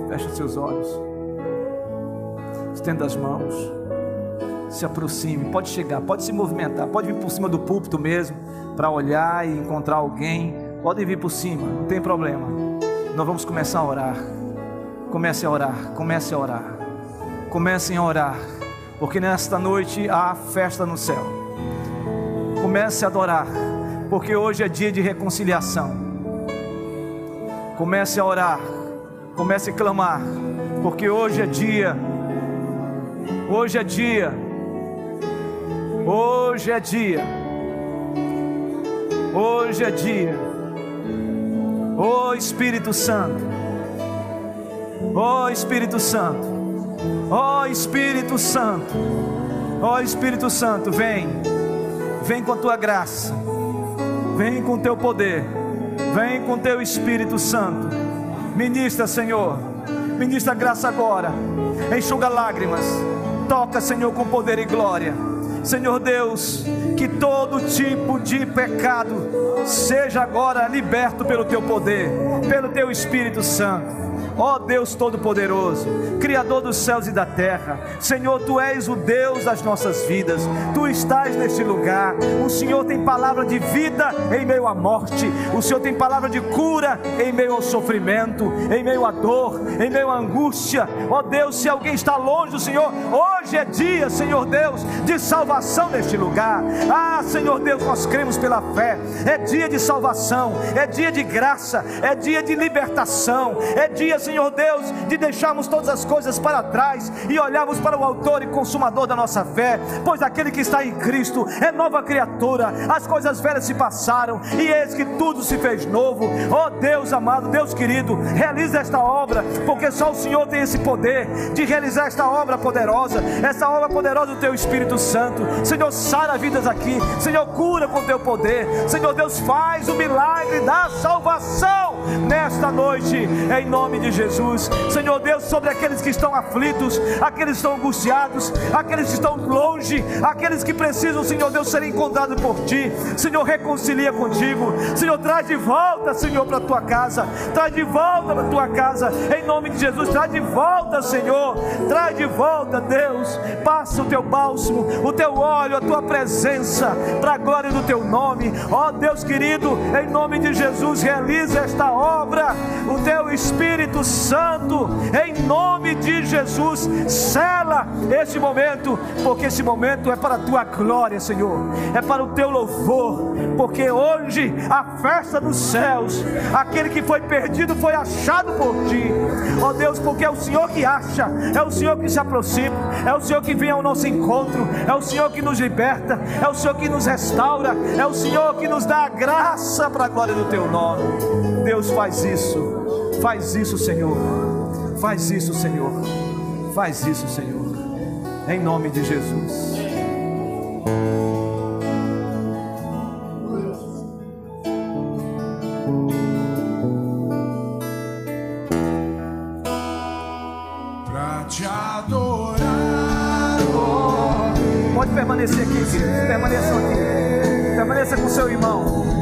Feche seus olhos. Estenda as mãos. Se aproxime, pode chegar, pode se movimentar, pode vir por cima do púlpito mesmo, para olhar e encontrar alguém. Podem vir por cima, não tem problema. Nós vamos começar a orar. Comece a orar, comece a orar. Comecem a orar, porque nesta noite há festa no céu. Comece a adorar, porque hoje é dia de reconciliação. Comece a orar, comece a clamar, porque hoje é dia, hoje é dia Hoje é dia. Hoje é dia. Oh Espírito Santo. Oh Espírito Santo. Oh Espírito Santo. Oh Espírito Santo, vem. Vem com a tua graça. Vem com o teu poder. Vem com o teu Espírito Santo. Ministra, Senhor. Ministra graça agora. Enxuga lágrimas. Toca, Senhor, com poder e glória. Senhor Deus, que todo tipo de pecado seja agora liberto pelo teu poder, pelo teu Espírito Santo. Ó Deus Todo-Poderoso, Criador dos céus e da terra, Senhor, Tu és o Deus das nossas vidas, Tu estás neste lugar. O Senhor tem palavra de vida em meio à morte, o Senhor tem palavra de cura em meio ao sofrimento, em meio à dor, em meio à angústia. Ó Deus, se alguém está longe do Senhor, hoje é dia, Senhor Deus, de salvação neste lugar. Ah, Senhor Deus, nós cremos pela fé. É dia de salvação, é dia de graça, é dia de libertação, é dia, Senhor Deus, de deixarmos todas as coisas para trás e olharmos para o Autor e Consumador da nossa fé, pois aquele que está em Cristo é nova criatura, as coisas velhas se passaram e eis que tudo se fez novo. Ó Deus amado, Deus querido, realiza esta obra, porque só o Senhor tem esse poder de realizar esta obra poderosa, essa obra poderosa do Teu Espírito Santo. Senhor, sara vidas aqui, Senhor, cura com Teu poder, Senhor Deus, faz o milagre da salvação nesta noite, em nome de Jesus. Senhor Deus, sobre aqueles que estão aflitos, aqueles que estão angustiados, aqueles que estão longe, aqueles que precisam, Senhor Deus, serem encontrados por Ti. Senhor, reconcilia contigo. Senhor, traz de volta, Senhor, para a tua casa. Traz de volta para a tua casa, em nome de Jesus. Traz de volta, Senhor. Traz de volta, Deus. Passa o teu bálsamo, o teu óleo, a tua presença, para a glória do teu nome. Ó Deus querido, em nome de Jesus, realiza esta obra. O teu Espírito Santo, em nome de Jesus, sela este momento, porque esse momento é para a tua glória, Senhor, é para o teu louvor, porque hoje a festa dos céus, aquele que foi perdido foi achado por ti, ó Deus, porque é o Senhor que acha, é o Senhor que se aproxima, é o Senhor que vem ao nosso encontro, é o Senhor que nos liberta, é o Senhor que nos restaura, é o Senhor que nos dá a graça para a glória do teu nome. Deus faz isso, faz isso, Senhor. Faz isso, Senhor. Faz isso, Senhor. Em nome de Jesus. Pra te adorar, Pode permanecer aqui, querido. Permaneçam aqui. Permaneça com seu irmão.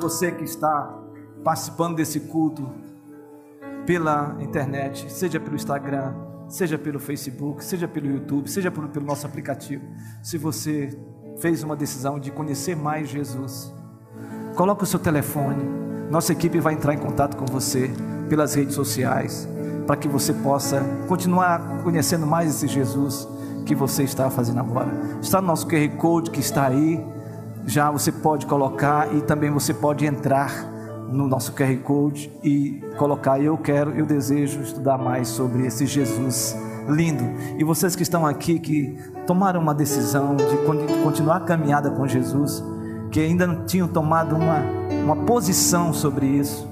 Você que está participando desse culto pela internet, seja pelo Instagram, seja pelo Facebook, seja pelo YouTube, seja pelo, pelo nosso aplicativo. Se você fez uma decisão de conhecer mais Jesus, coloque o seu telefone. Nossa equipe vai entrar em contato com você pelas redes sociais para que você possa continuar conhecendo mais esse Jesus que você está fazendo agora. Está no nosso QR Code que está aí. Já você pode colocar e também você pode entrar no nosso QR Code e colocar eu quero, eu desejo estudar mais sobre esse Jesus lindo. E vocês que estão aqui que tomaram uma decisão de continuar a caminhada com Jesus, que ainda não tinham tomado uma, uma posição sobre isso.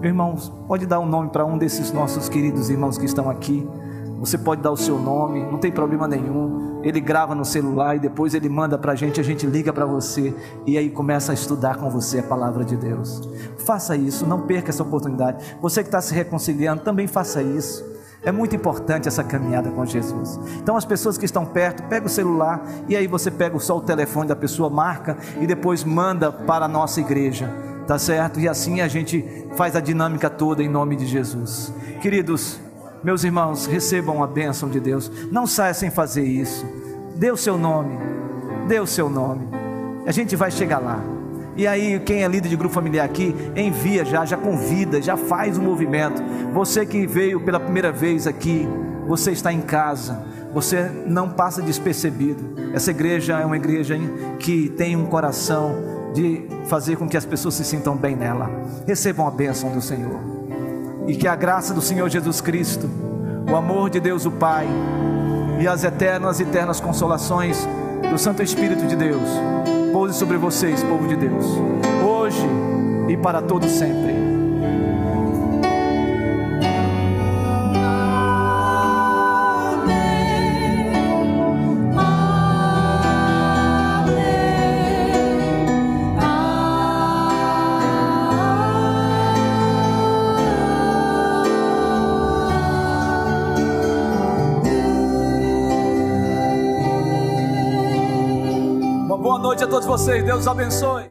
Meu irmão, pode dar um nome para um desses nossos queridos irmãos que estão aqui. Você pode dar o seu nome, não tem problema nenhum. Ele grava no celular e depois ele manda para a gente, a gente liga para você e aí começa a estudar com você a palavra de Deus. Faça isso, não perca essa oportunidade. Você que está se reconciliando, também faça isso. É muito importante essa caminhada com Jesus. Então, as pessoas que estão perto, pega o celular e aí você pega só o telefone da pessoa, marca e depois manda para a nossa igreja, tá certo? E assim a gente faz a dinâmica toda em nome de Jesus. Queridos, meus irmãos, recebam a bênção de Deus. Não saia sem fazer isso. Dê o seu nome. Dê o seu nome. A gente vai chegar lá. E aí, quem é líder de grupo familiar aqui, envia já, já convida, já faz o movimento. Você que veio pela primeira vez aqui, você está em casa, você não passa despercebido. Essa igreja é uma igreja que tem um coração de fazer com que as pessoas se sintam bem nela. Recebam a bênção do Senhor. E que a graça do Senhor Jesus Cristo, o amor de Deus o Pai e as eternas e eternas consolações do Santo Espírito de Deus pouse sobre vocês, povo de Deus, hoje e para todo sempre. Todos vocês. Deus abençoe.